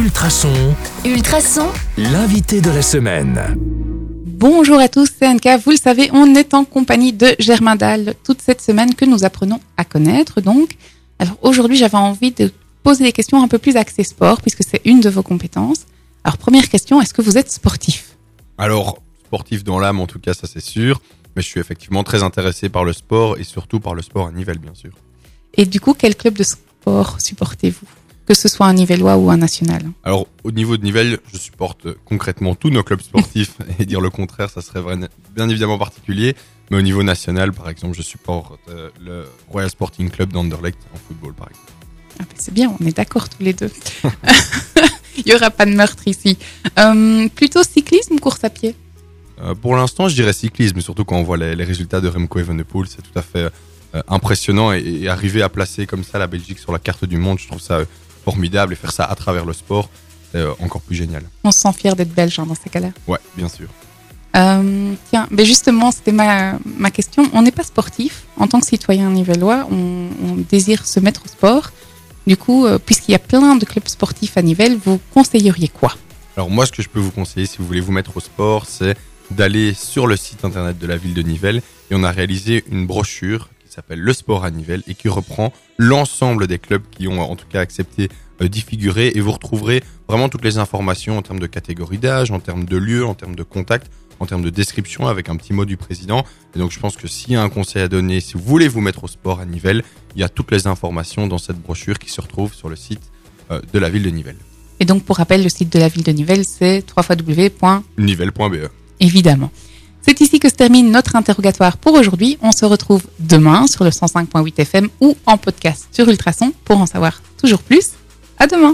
Ultrason, Ultrason, l'invité de la semaine. Bonjour à tous, c'est Anka. Vous le savez, on est en compagnie de Germain Dahl toute cette semaine que nous apprenons à connaître. Donc, alors aujourd'hui, j'avais envie de poser des questions un peu plus axées sport puisque c'est une de vos compétences. Alors, première question, est-ce que vous êtes sportif? Alors, sportif dans l'âme, en tout cas, ça c'est sûr. Mais je suis effectivement très intéressé par le sport et surtout par le sport à Nivelles, bien sûr. Et du coup, quel club de sport supportez-vous? Que ce soit un nivellois ou un national Alors, au niveau de Nivelles, je supporte euh, concrètement tous nos clubs sportifs et dire le contraire, ça serait bien évidemment particulier. Mais au niveau national, par exemple, je supporte euh, le Royal Sporting Club d'Anderlecht en football, par exemple. Ah ben, C'est bien, on est d'accord tous les deux. Il n'y aura pas de meurtre ici. Euh, plutôt cyclisme ou course à pied? Euh, pour l'instant, je dirais cyclisme, surtout quand on voit les, les résultats de Remco Evenepoel, c'est tout à fait euh, impressionnant et, et arriver à placer comme ça la Belgique sur la carte du monde, je trouve ça formidable et faire ça à travers le sport, c'est euh, encore plus génial. On se sent fier d'être belge hein, dans ces cas-là. Ouais, bien sûr. Euh, tiens, ben justement, c'était ma, ma question. On n'est pas sportif. En tant que citoyen nivellois, on, on désire se mettre au sport. Du coup, euh, puisqu'il y a plein de clubs sportifs à Nivelles, vous conseilleriez quoi? Alors moi, ce que je peux vous conseiller, si vous voulez vous mettre au sport, c'est d'aller sur le site internet de la ville de Nivelles et on a réalisé une brochure qui s'appelle Le Sport à Nivelles et qui reprend l'ensemble des clubs qui ont en tout cas accepté euh, d'y figurer et vous retrouverez vraiment toutes les informations en termes de catégorie d'âge, en termes de lieu, en termes de contact, en termes de description avec un petit mot du président. Et donc je pense que s'il y a un conseil à donner, si vous voulez vous mettre au sport à Nivelles, il y a toutes les informations dans cette brochure qui se retrouve sur le site euh, de la ville de Nivelles. Et donc, pour rappel, le site de la ville de Nivelles, c'est www. Nivelles.be. évidemment. C'est ici que se termine notre interrogatoire pour aujourd'hui. On se retrouve demain sur le 105.8 FM ou en podcast sur Ultrason pour en savoir toujours plus. À demain!